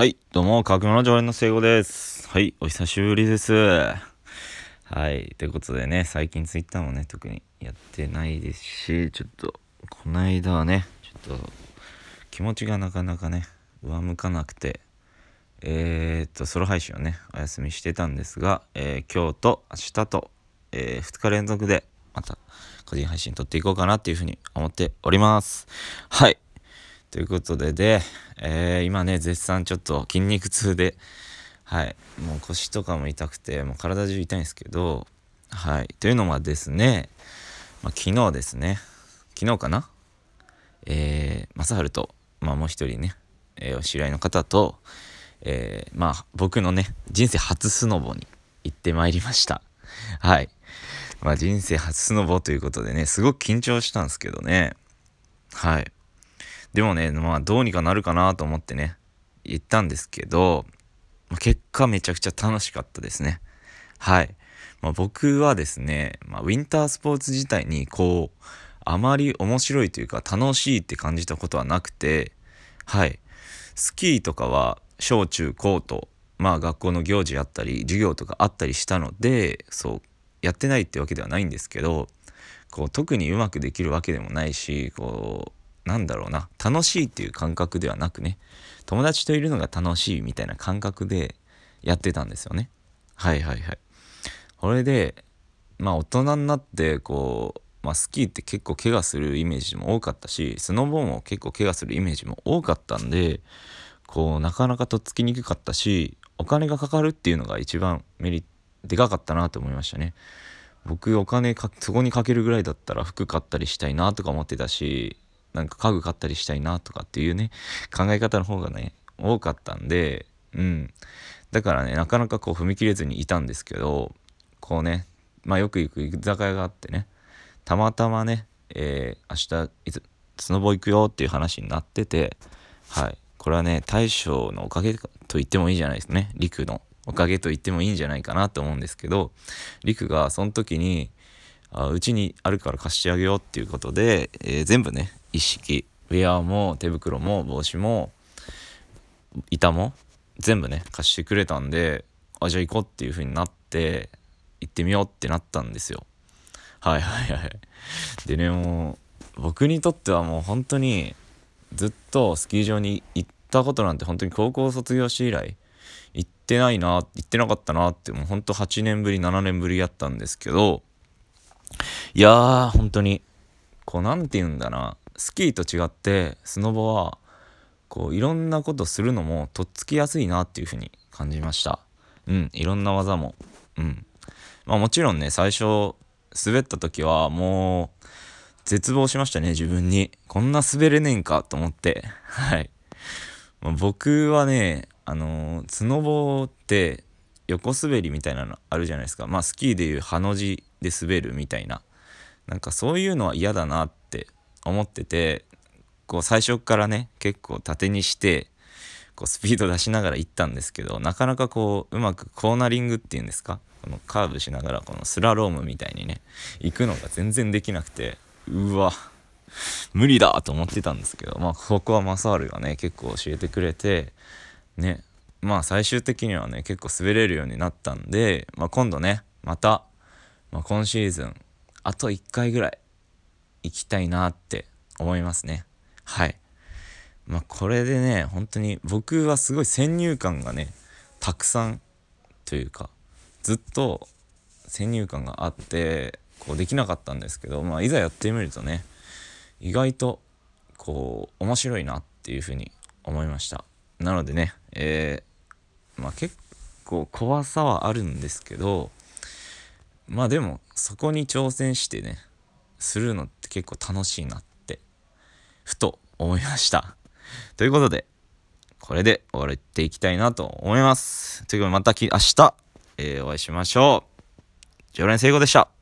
はい、どうも、かくもの常連の聖子です。はい、お久しぶりです。はい、ということでね、最近ツイッターもね、特にやってないですし、ちょっと、この間はね、ちょっと、気持ちがなかなかね、上向かなくて、えー、っと、ソロ配信をね、お休みしてたんですが、えー、今日と明日と、えー、2日連続で、また、個人配信撮っていこうかなっていうふうに思っております。はい。ということでで、えー、今ね絶賛ちょっと筋肉痛ではいもう腰とかも痛くてもう体中痛いんですけどはいというのはですね、まあ、昨日ですね昨日かなえー、正治と、まあ、もう一人ね、えー、お知り合いの方と、えー、まあ僕のね人生初スノボに行ってまいりました。はい。まあ人生初スノボということでねすごく緊張したんですけどね。はい。でもね、まあどうにかなるかなと思ってね、言ったんですけど、結果めちゃくちゃ楽しかったですね。はい。まあ、僕はですね、まあ、ウィンタースポーツ自体にこう、あまり面白いというか楽しいって感じたことはなくて、はい。スキーとかは小中高と、まあ学校の行事あったり、授業とかあったりしたので、そう、やってないってわけではないんですけど、こう特にうまくできるわけでもないし、こう、なんだろうな。楽しいっていう感覚ではなくね。友達といるのが楽しいみたいな感覚でやってたんですよね。はいはいはい。これでまあ大人になってこう、まあ、スキーって結構怪我するイメージも多かったしスノボーも結構怪我するイメージも多かったんでこうなかなかとっつきにくかったしお金がかかるっていうのが一番メリでかかったなと思いましたね。僕お金かそこにかけるぐらいだったら服買ったりしたいなとか思ってたしなんか家具買ったりしたいなとかっていうね考え方の方がね多かったんでうん。だからねなかなかこう踏み切れずにいたんですけどこうねまあよく行く居酒屋があってねたまたまね、えー、明日いつスノボ行くよっていう話になっててはい。これはね大将のおかげと言ってもいいじゃないですね。陸のおかげと言ってもいいんじゃないかなと思うんですけど陸がその時にうちにあるから貸してあげようっていうことで、えー、全部ね一式。ウェアも手袋も帽子も板も全部ね貸してくれたんであじゃあ行こうっていう風になって行ってみようってなったんですよ。はいはいはい。でねもう僕にとってはもう本当にずっとスキー場に行ったことなんて本当に高校卒業して以来行ってないな行ってなかったなってもうほんと8年ぶり7年ぶりやったんですけどいやー本当に。こう何て言うんだな。スキーと違ってスノボはこういろんなことするのもとっつきやすいなっていう風に感じました。うんいろんな技も。うん。まあもちろんね最初滑った時はもう絶望しましたね自分に。こんな滑れねえんかと思って。はい、まあ、僕はねあのー、スノボって横滑りみたいなのあるじゃないですか。まあスキーでいうハの字で滑るみたいな。なんかそういうのは嫌だなって思っててこう最初からね結構縦にしてこうスピード出しながら行ったんですけどなかなかこううまくコーナリングっていうんですか？このカーブしながらこのスラロームみたいにね行くのが全然できなくてうわ無理だと思ってたんですけどまあここはマサールがね結構教えてくれてねまあ最終的にはね結構滑れるようになったんで、まあ、今度ねまた、まあ、今シーズンあと1回ぐらい行きたいなって思いますね。はい。まあこれでね、本当に僕はすごい先入観がね、たくさんというか、ずっと先入観があって、こうできなかったんですけど、まあいざやってみるとね、意外とこう面白いなっていうふうに思いました。なのでね、えー、まあ結構怖さはあるんですけど、まあでもそこに挑戦してね、するのって結構楽しいなってふと思いました。ということでこれで終わっていきたいなと思います。ということでまた明日、えー、お会いしましょう。常連成功でした。